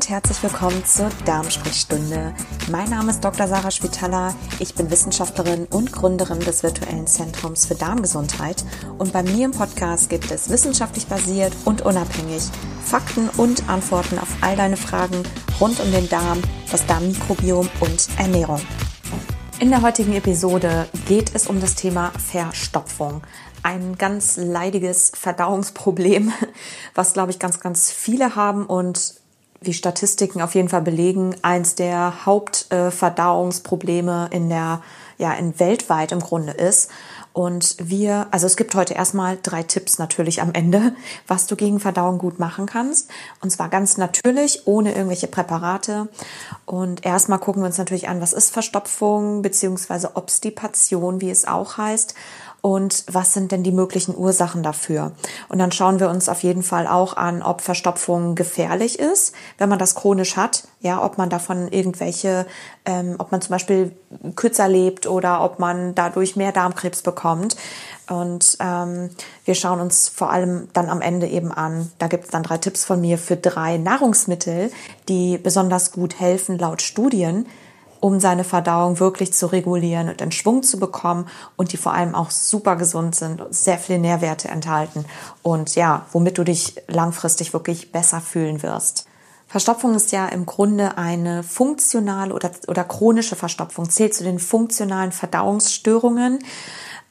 und herzlich willkommen zur Darmsprechstunde. Mein Name ist Dr. Sarah Spitaler. Ich bin Wissenschaftlerin und Gründerin des virtuellen Zentrums für Darmgesundheit. Und bei mir im Podcast gibt es wissenschaftlich basiert und unabhängig Fakten und Antworten auf all deine Fragen rund um den Darm, das Darmmikrobiom und Ernährung. In der heutigen Episode geht es um das Thema Verstopfung ein ganz leidiges Verdauungsproblem, was, glaube ich, ganz, ganz viele haben und wie Statistiken auf jeden Fall belegen, eins der Hauptverdauungsprobleme in der, ja, in weltweit im Grunde ist. Und wir, also es gibt heute erstmal drei Tipps natürlich am Ende, was du gegen Verdauung gut machen kannst. Und zwar ganz natürlich, ohne irgendwelche Präparate. Und erstmal gucken wir uns natürlich an, was ist Verstopfung, beziehungsweise Obstipation, wie es auch heißt und was sind denn die möglichen Ursachen dafür. Und dann schauen wir uns auf jeden Fall auch an, ob Verstopfung gefährlich ist, wenn man das chronisch hat, ja, ob man davon irgendwelche, ähm, ob man zum Beispiel kürzer lebt oder ob man dadurch mehr Darmkrebs bekommt. Und ähm, wir schauen uns vor allem dann am Ende eben an, da gibt es dann drei Tipps von mir für drei Nahrungsmittel, die besonders gut helfen laut Studien um seine Verdauung wirklich zu regulieren und in Schwung zu bekommen und die vor allem auch super gesund sind und sehr viele Nährwerte enthalten und ja, womit du dich langfristig wirklich besser fühlen wirst. Verstopfung ist ja im Grunde eine funktionale oder, oder chronische Verstopfung, zählt zu den funktionalen Verdauungsstörungen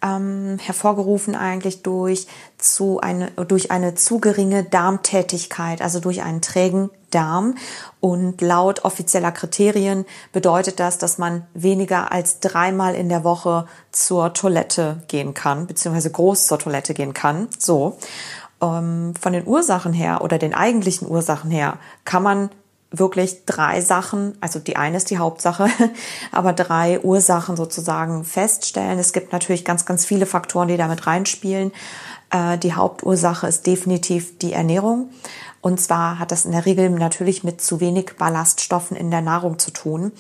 ähm, hervorgerufen eigentlich durch, zu eine, durch eine zu geringe Darmtätigkeit, also durch einen trägen Darm. Und laut offizieller Kriterien bedeutet das, dass man weniger als dreimal in der Woche zur Toilette gehen kann, beziehungsweise groß zur Toilette gehen kann. So. Ähm, von den Ursachen her oder den eigentlichen Ursachen her kann man wirklich drei Sachen, also die eine ist die Hauptsache, aber drei Ursachen sozusagen feststellen. Es gibt natürlich ganz, ganz viele Faktoren, die damit reinspielen. Äh, die Hauptursache ist definitiv die Ernährung. Und zwar hat das in der Regel natürlich mit zu wenig Ballaststoffen in der Nahrung zu tun.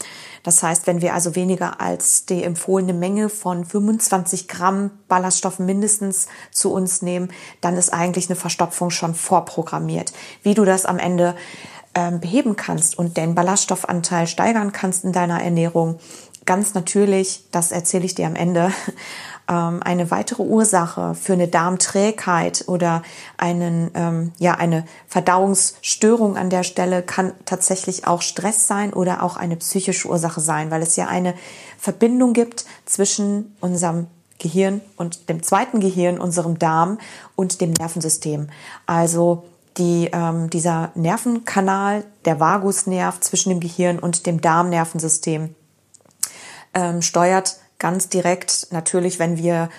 Das heißt, wenn wir also weniger als die empfohlene Menge von 25 Gramm Ballaststoffen mindestens zu uns nehmen, dann ist eigentlich eine Verstopfung schon vorprogrammiert. Wie du das am Ende ähm, beheben kannst und den Ballaststoffanteil steigern kannst in deiner Ernährung, ganz natürlich, das erzähle ich dir am Ende, ähm, eine weitere Ursache für eine Darmträgheit oder einen, ähm, ja, eine Verdauungsstörung an der Stelle kann tatsächlich auch Stress sein oder auch eine psychische Ursache sein, weil es ja eine Verbindung gibt zwischen unserem Gehirn und dem zweiten Gehirn, unserem Darm und dem Nervensystem. Also die, ähm, dieser Nervenkanal, der Vagusnerv zwischen dem Gehirn und dem Darmnervensystem, ähm, steuert ganz direkt natürlich, wenn wir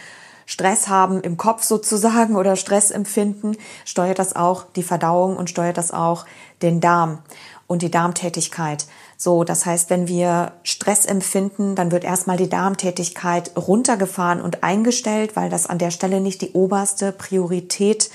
Stress haben im Kopf sozusagen oder Stress empfinden, steuert das auch die Verdauung und steuert das auch den Darm und die Darmtätigkeit. So, das heißt, wenn wir Stress empfinden, dann wird erstmal die Darmtätigkeit runtergefahren und eingestellt, weil das an der Stelle nicht die oberste Priorität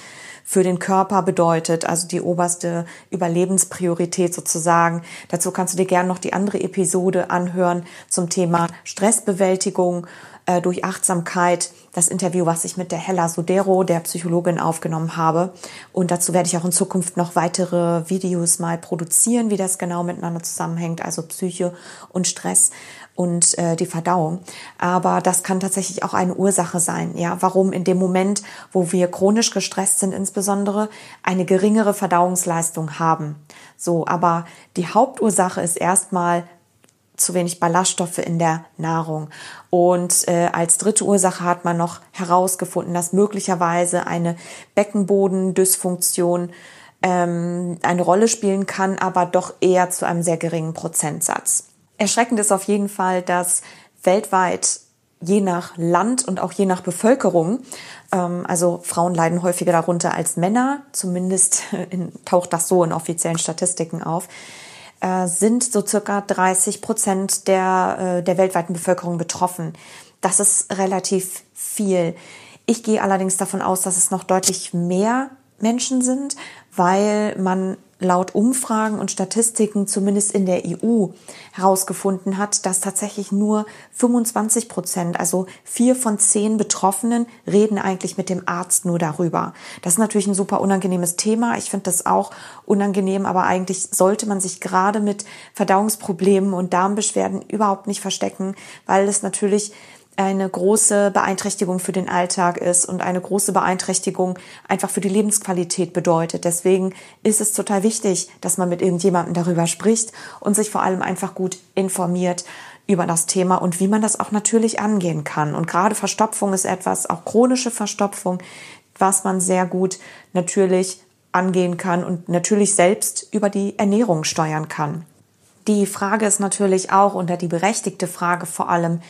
für den Körper bedeutet, also die oberste Überlebenspriorität sozusagen. Dazu kannst du dir gerne noch die andere Episode anhören zum Thema Stressbewältigung äh, durch Achtsamkeit. Das Interview, was ich mit der Hella Sodero, der Psychologin, aufgenommen habe. Und dazu werde ich auch in Zukunft noch weitere Videos mal produzieren, wie das genau miteinander zusammenhängt, also Psyche und Stress und äh, die Verdauung. Aber das kann tatsächlich auch eine Ursache sein, ja, warum in dem Moment, wo wir chronisch gestresst sind, insbesondere eine geringere Verdauungsleistung haben. So, aber die Hauptursache ist erstmal zu wenig Ballaststoffe in der Nahrung. Und äh, als dritte Ursache hat man noch herausgefunden, dass möglicherweise eine Beckenbodendysfunktion ähm, eine Rolle spielen kann, aber doch eher zu einem sehr geringen Prozentsatz. Erschreckend ist auf jeden Fall, dass weltweit je nach Land und auch je nach Bevölkerung, ähm, also Frauen leiden häufiger darunter als Männer, zumindest in, taucht das so in offiziellen Statistiken auf, äh, sind so circa 30 Prozent der, äh, der weltweiten Bevölkerung betroffen. Das ist relativ viel. Ich gehe allerdings davon aus, dass es noch deutlich mehr Menschen sind, weil man laut Umfragen und Statistiken zumindest in der EU herausgefunden hat, dass tatsächlich nur 25 Prozent, also vier von zehn Betroffenen, reden eigentlich mit dem Arzt nur darüber. Das ist natürlich ein super unangenehmes Thema. Ich finde das auch unangenehm, aber eigentlich sollte man sich gerade mit Verdauungsproblemen und Darmbeschwerden überhaupt nicht verstecken, weil es natürlich eine große Beeinträchtigung für den Alltag ist und eine große Beeinträchtigung einfach für die Lebensqualität bedeutet. Deswegen ist es total wichtig, dass man mit irgendjemandem darüber spricht und sich vor allem einfach gut informiert über das Thema und wie man das auch natürlich angehen kann. Und gerade Verstopfung ist etwas, auch chronische Verstopfung, was man sehr gut natürlich angehen kann und natürlich selbst über die Ernährung steuern kann. Die Frage ist natürlich auch, unter die berechtigte Frage vor allem,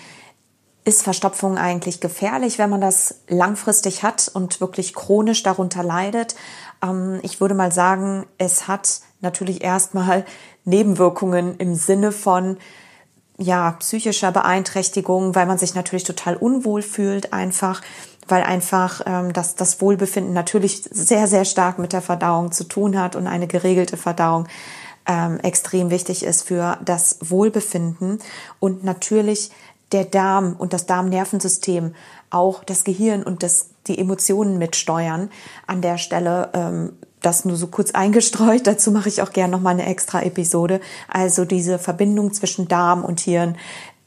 ist Verstopfung eigentlich gefährlich, wenn man das langfristig hat und wirklich chronisch darunter leidet? Ähm, ich würde mal sagen, es hat natürlich erstmal Nebenwirkungen im Sinne von ja, psychischer Beeinträchtigung, weil man sich natürlich total unwohl fühlt, einfach, weil einfach ähm, das, das Wohlbefinden natürlich sehr, sehr stark mit der Verdauung zu tun hat und eine geregelte Verdauung ähm, extrem wichtig ist für das Wohlbefinden. Und natürlich der Darm und das Darmnervensystem auch das Gehirn und das, die Emotionen mitsteuern. An der Stelle ähm, das nur so kurz eingestreut. Dazu mache ich auch gerne noch mal eine extra Episode. Also diese Verbindung zwischen Darm und Hirn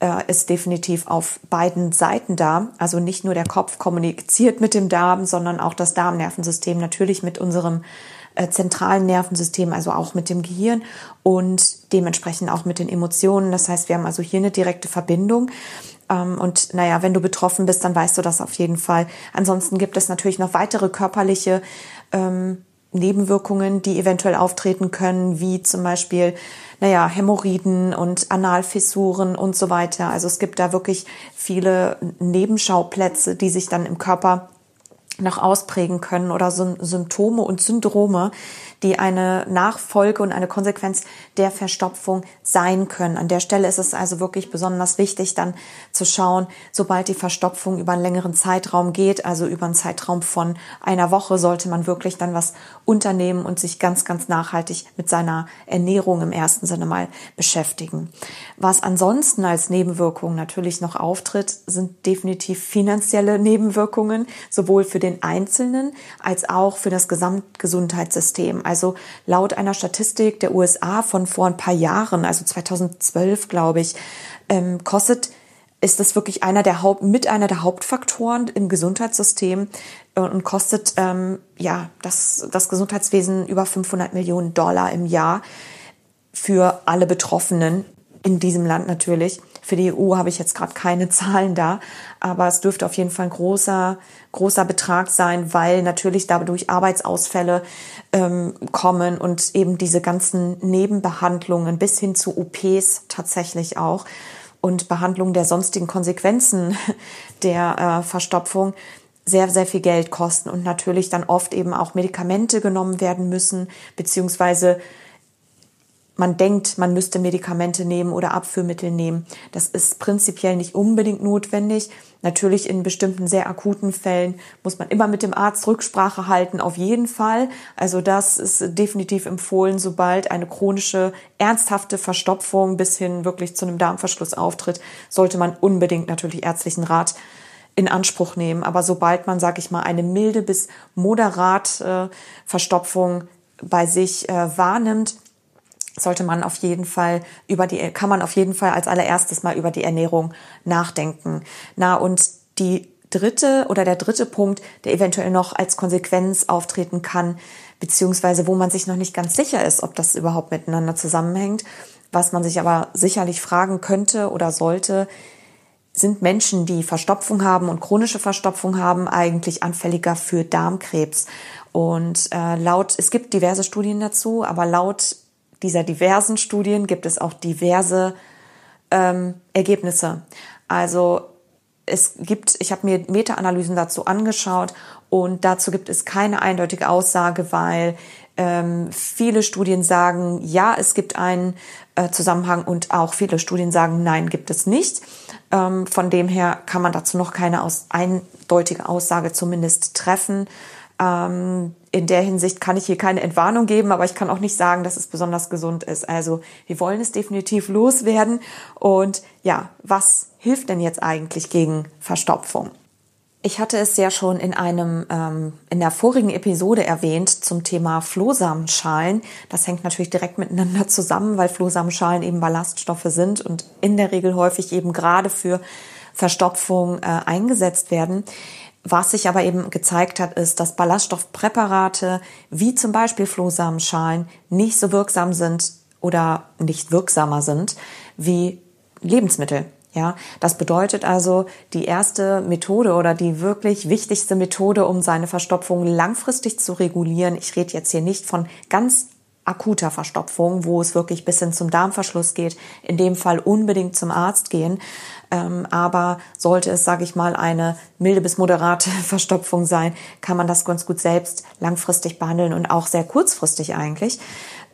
äh, ist definitiv auf beiden Seiten da. Also nicht nur der Kopf kommuniziert mit dem Darm, sondern auch das Darmnervensystem natürlich mit unserem äh, zentralen Nervensystem, also auch mit dem Gehirn und dementsprechend auch mit den Emotionen. Das heißt, wir haben also hier eine direkte Verbindung. Ähm, und naja, wenn du betroffen bist, dann weißt du das auf jeden Fall. Ansonsten gibt es natürlich noch weitere körperliche ähm, Nebenwirkungen, die eventuell auftreten können, wie zum Beispiel, naja, Hämorrhoiden und Analfissuren und so weiter. Also es gibt da wirklich viele Nebenschauplätze, die sich dann im Körper noch ausprägen können oder Symptome und Syndrome, die eine Nachfolge und eine Konsequenz der Verstopfung sein können. An der Stelle ist es also wirklich besonders wichtig, dann zu schauen, sobald die Verstopfung über einen längeren Zeitraum geht, also über einen Zeitraum von einer Woche, sollte man wirklich dann was unternehmen und sich ganz, ganz nachhaltig mit seiner Ernährung im ersten Sinne mal beschäftigen. Was ansonsten als Nebenwirkung natürlich noch auftritt, sind definitiv finanzielle Nebenwirkungen, sowohl für den Einzelnen als auch für das Gesamtgesundheitssystem. Also laut einer Statistik der USA von vor ein paar Jahren, also 2012 glaube ich, ähm, kostet ist das wirklich einer der Haupt, mit einer der Hauptfaktoren im Gesundheitssystem äh, und kostet ähm, ja das, das Gesundheitswesen über 500 Millionen Dollar im Jahr für alle Betroffenen in diesem Land natürlich. Für die EU habe ich jetzt gerade keine Zahlen da, aber es dürfte auf jeden Fall ein großer, großer Betrag sein, weil natürlich dadurch Arbeitsausfälle ähm, kommen und eben diese ganzen Nebenbehandlungen bis hin zu OPs tatsächlich auch und Behandlung der sonstigen Konsequenzen der äh, Verstopfung sehr, sehr viel Geld kosten und natürlich dann oft eben auch Medikamente genommen werden müssen, beziehungsweise man denkt, man müsste Medikamente nehmen oder Abführmittel nehmen. Das ist prinzipiell nicht unbedingt notwendig. Natürlich in bestimmten sehr akuten Fällen muss man immer mit dem Arzt Rücksprache halten, auf jeden Fall. Also das ist definitiv empfohlen, sobald eine chronische, ernsthafte Verstopfung bis hin wirklich zu einem Darmverschluss auftritt, sollte man unbedingt natürlich ärztlichen Rat in Anspruch nehmen. Aber sobald man, sag ich mal, eine milde bis moderat äh, Verstopfung bei sich äh, wahrnimmt, sollte man auf jeden Fall über die, kann man auf jeden Fall als allererstes mal über die Ernährung nachdenken. Na, und die dritte oder der dritte Punkt, der eventuell noch als Konsequenz auftreten kann, beziehungsweise wo man sich noch nicht ganz sicher ist, ob das überhaupt miteinander zusammenhängt, was man sich aber sicherlich fragen könnte oder sollte, sind Menschen, die Verstopfung haben und chronische Verstopfung haben, eigentlich anfälliger für Darmkrebs. Und äh, laut, es gibt diverse Studien dazu, aber laut dieser diversen Studien gibt es auch diverse ähm, Ergebnisse. Also es gibt, ich habe mir Meta-Analysen dazu angeschaut und dazu gibt es keine eindeutige Aussage, weil ähm, viele Studien sagen, ja, es gibt einen äh, Zusammenhang und auch viele Studien sagen, nein, gibt es nicht. Ähm, von dem her kann man dazu noch keine aus, eindeutige Aussage zumindest treffen. Ähm, in der Hinsicht kann ich hier keine Entwarnung geben, aber ich kann auch nicht sagen, dass es besonders gesund ist. Also wir wollen es definitiv loswerden. Und ja, was hilft denn jetzt eigentlich gegen Verstopfung? Ich hatte es ja schon in einem ähm, in der vorigen Episode erwähnt zum Thema Flohsamenschalen. Das hängt natürlich direkt miteinander zusammen, weil Flohsamenschalen eben Ballaststoffe sind und in der Regel häufig eben gerade für Verstopfung äh, eingesetzt werden. Was sich aber eben gezeigt hat, ist, dass Ballaststoffpräparate wie zum Beispiel Flohsamenschalen nicht so wirksam sind oder nicht wirksamer sind wie Lebensmittel. Ja, das bedeutet also, die erste Methode oder die wirklich wichtigste Methode, um seine Verstopfung langfristig zu regulieren. Ich rede jetzt hier nicht von ganz akuter Verstopfung, wo es wirklich bis hin zum Darmverschluss geht. In dem Fall unbedingt zum Arzt gehen. Ähm, aber sollte es, sage ich mal, eine milde bis moderate Verstopfung sein, kann man das ganz gut selbst langfristig behandeln und auch sehr kurzfristig eigentlich,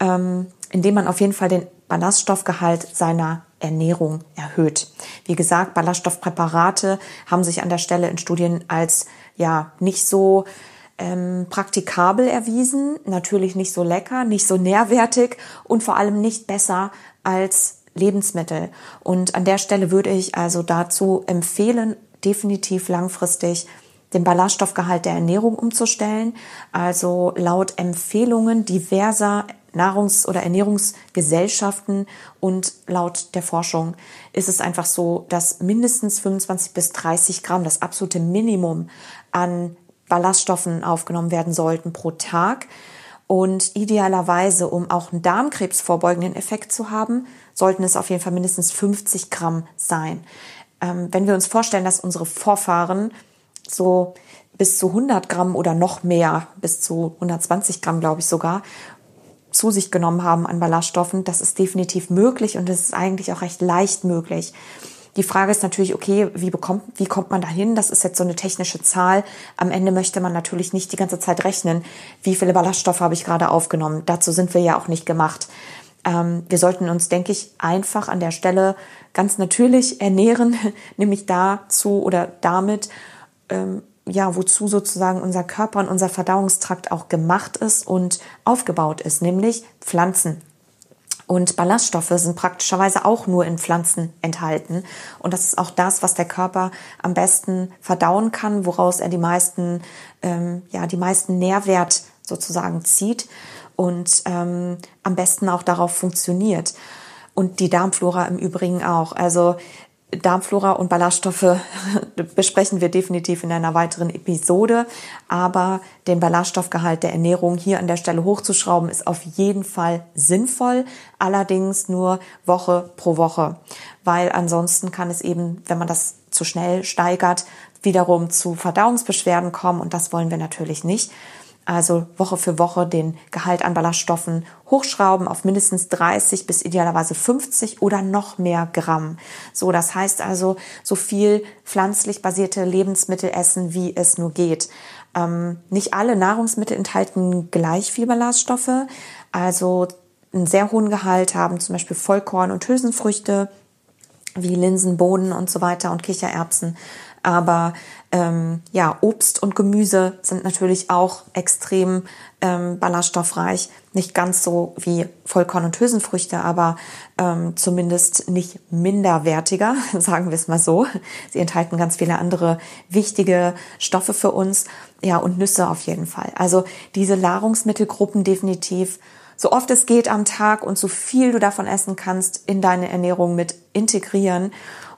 ähm, indem man auf jeden Fall den Ballaststoffgehalt seiner Ernährung erhöht. Wie gesagt, Ballaststoffpräparate haben sich an der Stelle in Studien als ja nicht so ähm, praktikabel erwiesen, natürlich nicht so lecker, nicht so nährwertig und vor allem nicht besser als Lebensmittel. Und an der Stelle würde ich also dazu empfehlen, definitiv langfristig den Ballaststoffgehalt der Ernährung umzustellen. Also laut Empfehlungen diverser Nahrungs- oder Ernährungsgesellschaften und laut der Forschung ist es einfach so, dass mindestens 25 bis 30 Gramm, das absolute Minimum an Ballaststoffen aufgenommen werden sollten pro Tag. Und idealerweise, um auch einen Darmkrebs vorbeugenden Effekt zu haben, sollten es auf jeden Fall mindestens 50 Gramm sein. Ähm, wenn wir uns vorstellen, dass unsere Vorfahren so bis zu 100 Gramm oder noch mehr, bis zu 120 Gramm, glaube ich sogar, zu sich genommen haben an Ballaststoffen, das ist definitiv möglich und es ist eigentlich auch recht leicht möglich. Die Frage ist natürlich, okay, wie bekommt, wie kommt man dahin? Das ist jetzt so eine technische Zahl. Am Ende möchte man natürlich nicht die ganze Zeit rechnen, wie viele Ballaststoffe habe ich gerade aufgenommen. Dazu sind wir ja auch nicht gemacht. Ähm, wir sollten uns, denke ich, einfach an der Stelle ganz natürlich ernähren, nämlich dazu oder damit, ähm, ja, wozu sozusagen unser Körper und unser Verdauungstrakt auch gemacht ist und aufgebaut ist, nämlich Pflanzen. Und Ballaststoffe sind praktischerweise auch nur in Pflanzen enthalten. Und das ist auch das, was der Körper am besten verdauen kann, woraus er die meisten, ähm, ja, die meisten Nährwert sozusagen zieht und ähm, am besten auch darauf funktioniert. Und die Darmflora im Übrigen auch. Also Darmflora und Ballaststoffe besprechen wir definitiv in einer weiteren Episode. Aber den Ballaststoffgehalt der Ernährung hier an der Stelle hochzuschrauben, ist auf jeden Fall sinnvoll. Allerdings nur Woche pro Woche. Weil ansonsten kann es eben, wenn man das zu schnell steigert, wiederum zu Verdauungsbeschwerden kommen. Und das wollen wir natürlich nicht also Woche für Woche den Gehalt an Ballaststoffen hochschrauben auf mindestens 30 bis idealerweise 50 oder noch mehr Gramm. So, das heißt also so viel pflanzlich basierte Lebensmittel essen, wie es nur geht. Ähm, nicht alle Nahrungsmittel enthalten gleich viel Ballaststoffe. Also einen sehr hohen Gehalt haben zum Beispiel Vollkorn und Hülsenfrüchte wie Linsen, Bohnen und so weiter und Kichererbsen. Aber ähm, ja, Obst und Gemüse sind natürlich auch extrem ähm, ballaststoffreich. Nicht ganz so wie Vollkorn- und Hülsenfrüchte, aber ähm, zumindest nicht minderwertiger, sagen wir es mal so. Sie enthalten ganz viele andere wichtige Stoffe für uns. Ja, und Nüsse auf jeden Fall. Also diese Nahrungsmittelgruppen definitiv so oft es geht am Tag und so viel du davon essen kannst, in deine Ernährung mit integrieren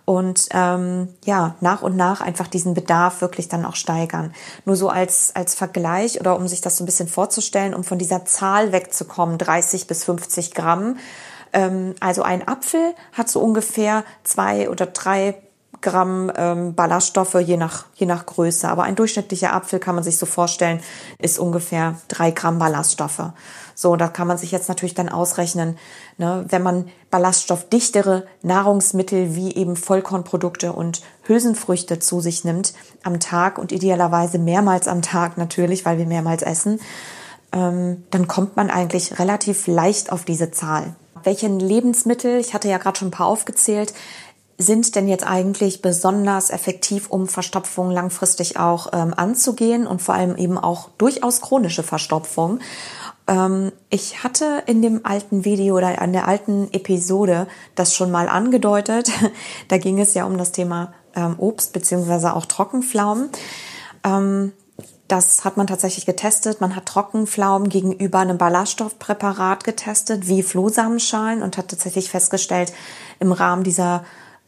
und ähm, ja, nach und nach einfach diesen Bedarf wirklich dann auch steigern. Nur so als, als Vergleich oder um sich das so ein bisschen vorzustellen, um von dieser Zahl wegzukommen, 30 bis 50 Gramm. Ähm, also ein Apfel hat so ungefähr zwei oder drei Gramm ähm, Ballaststoffe je nach, je nach Größe. Aber ein durchschnittlicher Apfel kann man sich so vorstellen, ist ungefähr drei Gramm Ballaststoffe. So, da kann man sich jetzt natürlich dann ausrechnen, ne, wenn man ballaststoffdichtere Nahrungsmittel wie eben Vollkornprodukte und Hülsenfrüchte zu sich nimmt am Tag und idealerweise mehrmals am Tag natürlich, weil wir mehrmals essen, ähm, dann kommt man eigentlich relativ leicht auf diese Zahl. Welche Lebensmittel, ich hatte ja gerade schon ein paar aufgezählt, sind denn jetzt eigentlich besonders effektiv, um Verstopfung langfristig auch ähm, anzugehen und vor allem eben auch durchaus chronische Verstopfung? Ähm, ich hatte in dem alten Video oder an der alten Episode das schon mal angedeutet. da ging es ja um das Thema ähm, Obst beziehungsweise auch Trockenpflaumen. Ähm, das hat man tatsächlich getestet. Man hat Trockenpflaumen gegenüber einem Ballaststoffpräparat getestet, wie Flohsamenschalen, und hat tatsächlich festgestellt im Rahmen dieser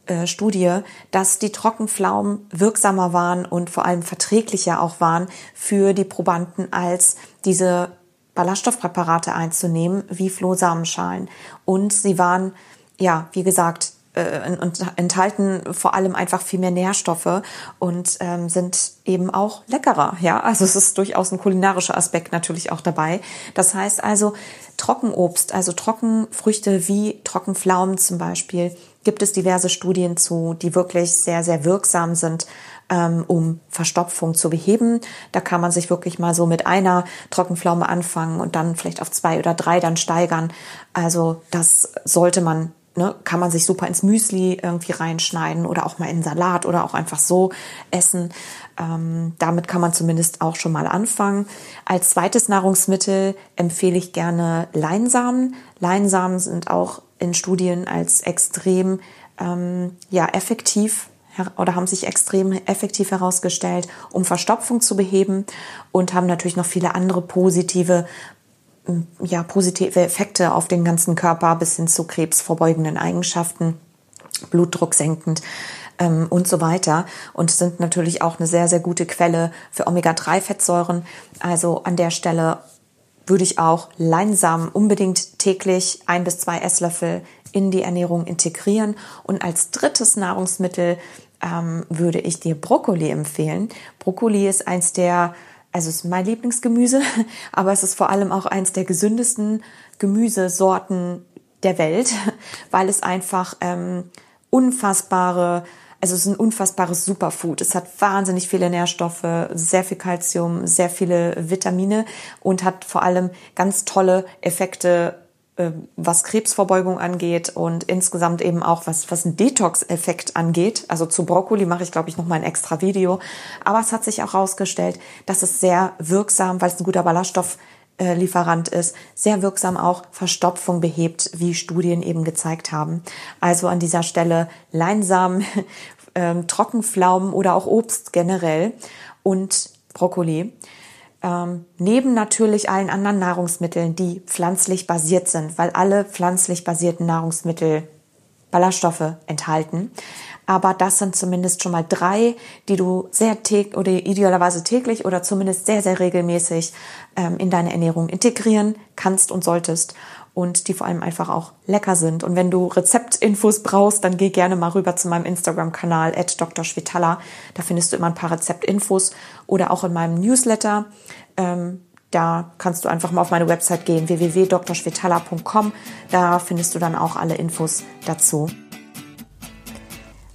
äh, Studie, dass die Trockenpflaumen wirksamer waren und vor allem verträglicher auch waren für die Probanden als diese Ballaststoffpräparate einzunehmen, wie Flohsamenschalen. Und sie waren, ja, wie gesagt, äh, enthalten vor allem einfach viel mehr Nährstoffe und ähm, sind eben auch leckerer. Ja, also es ist durchaus ein kulinarischer Aspekt natürlich auch dabei. Das heißt also Trockenobst, also Trockenfrüchte wie Trockenpflaumen zum Beispiel, gibt es diverse Studien zu, die wirklich sehr, sehr wirksam sind, ähm, um Verstopfung zu beheben. Da kann man sich wirklich mal so mit einer Trockenpflaume anfangen und dann vielleicht auf zwei oder drei dann steigern. Also das sollte man ne, kann man sich super ins Müsli irgendwie reinschneiden oder auch mal in Salat oder auch einfach so essen. Ähm, damit kann man zumindest auch schon mal anfangen. Als zweites Nahrungsmittel empfehle ich gerne Leinsamen. Leinsamen sind auch in Studien als extrem ähm, ja, effektiv oder haben sich extrem effektiv herausgestellt, um Verstopfung zu beheben und haben natürlich noch viele andere positive ja, positive Effekte auf den ganzen Körper bis hin zu krebsvorbeugenden Eigenschaften, Blutdruck senkend ähm, und so weiter. Und sind natürlich auch eine sehr, sehr gute Quelle für Omega-3-Fettsäuren. Also an der Stelle würde ich auch Leinsamen unbedingt täglich ein bis zwei Esslöffel in die Ernährung integrieren. Und als drittes Nahrungsmittel ähm, würde ich dir Brokkoli empfehlen. Brokkoli ist eins der also es ist mein Lieblingsgemüse, aber es ist vor allem auch eins der gesündesten Gemüsesorten der Welt, weil es einfach ähm, unfassbare, also es ist ein unfassbares Superfood. Es hat wahnsinnig viele Nährstoffe, sehr viel Kalzium, sehr viele Vitamine und hat vor allem ganz tolle Effekte äh, was Krebsvorbeugung angeht und insgesamt eben auch was, was einen Detox-Effekt angeht. Also zu Brokkoli mache ich, glaube ich, noch mal ein extra Video. Aber es hat sich auch herausgestellt, dass es sehr wirksam, weil es ein guter Ballaststofflieferant ist, sehr wirksam auch Verstopfung behebt, wie Studien eben gezeigt haben. Also an dieser Stelle Leinsamen, ähm, Trockenpflaumen oder auch Obst generell und Brokkoli ähm, neben natürlich allen anderen Nahrungsmitteln, die pflanzlich basiert sind, weil alle pflanzlich basierten Nahrungsmittel Ballaststoffe enthalten. Aber das sind zumindest schon mal drei, die du sehr täglich oder idealerweise täglich oder zumindest sehr, sehr regelmäßig ähm, in deine Ernährung integrieren kannst und solltest und die vor allem einfach auch lecker sind. Und wenn du Rezeptinfos brauchst, dann geh gerne mal rüber zu meinem Instagram-Kanal at Dr. Schwetala. Da findest du immer ein paar Rezeptinfos oder auch in meinem Newsletter. Ähm, da kannst du einfach mal auf meine Website gehen, www.drschwetala.com. Da findest du dann auch alle Infos dazu.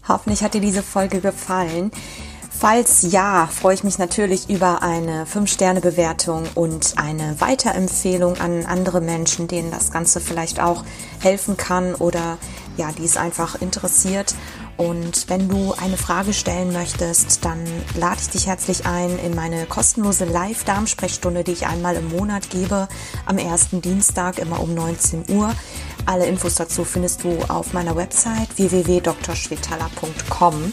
Hoffentlich hat dir diese Folge gefallen. Falls ja, freue ich mich natürlich über eine 5-Sterne-Bewertung und eine Weiterempfehlung an andere Menschen, denen das Ganze vielleicht auch helfen kann oder ja, die es einfach interessiert. Und wenn du eine Frage stellen möchtest, dann lade ich dich herzlich ein in meine kostenlose Live-Darmsprechstunde, die ich einmal im Monat gebe, am ersten Dienstag immer um 19 Uhr. Alle Infos dazu findest du auf meiner Website www.drschwetala.com.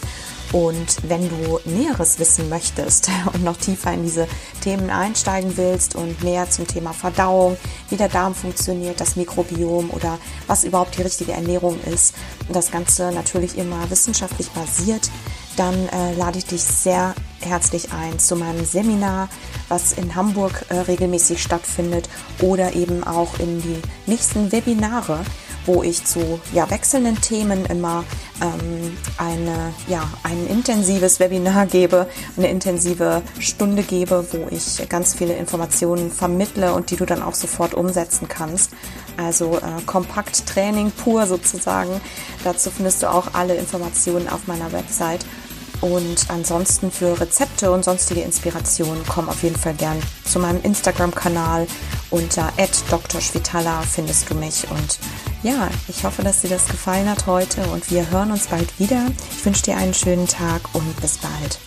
Und wenn du Näheres wissen möchtest und noch tiefer in diese Themen einsteigen willst und mehr zum Thema Verdauung, wie der Darm funktioniert, das Mikrobiom oder was überhaupt die richtige Ernährung ist, das Ganze natürlich immer wissenschaftlich basiert, dann äh, lade ich dich sehr herzlich ein zu meinem Seminar, was in Hamburg äh, regelmäßig stattfindet oder eben auch in die nächsten Webinare, wo ich zu ja, wechselnden Themen immer ähm, eine, ja, ein intensives Webinar gebe, eine intensive Stunde gebe, wo ich ganz viele Informationen vermittle und die du dann auch sofort umsetzen kannst. Also äh, kompakt Training pur sozusagen. Dazu findest du auch alle Informationen auf meiner Website. Und ansonsten für Rezepte und sonstige Inspirationen komm auf jeden Fall gern zu meinem Instagram-Kanal unter @drschwitala findest du mich und Ja, ich hoffe, dass dir das gefallen hat heute und wir hören uns bald wieder. Ich wünsche dir einen schönen Tag und bis bald.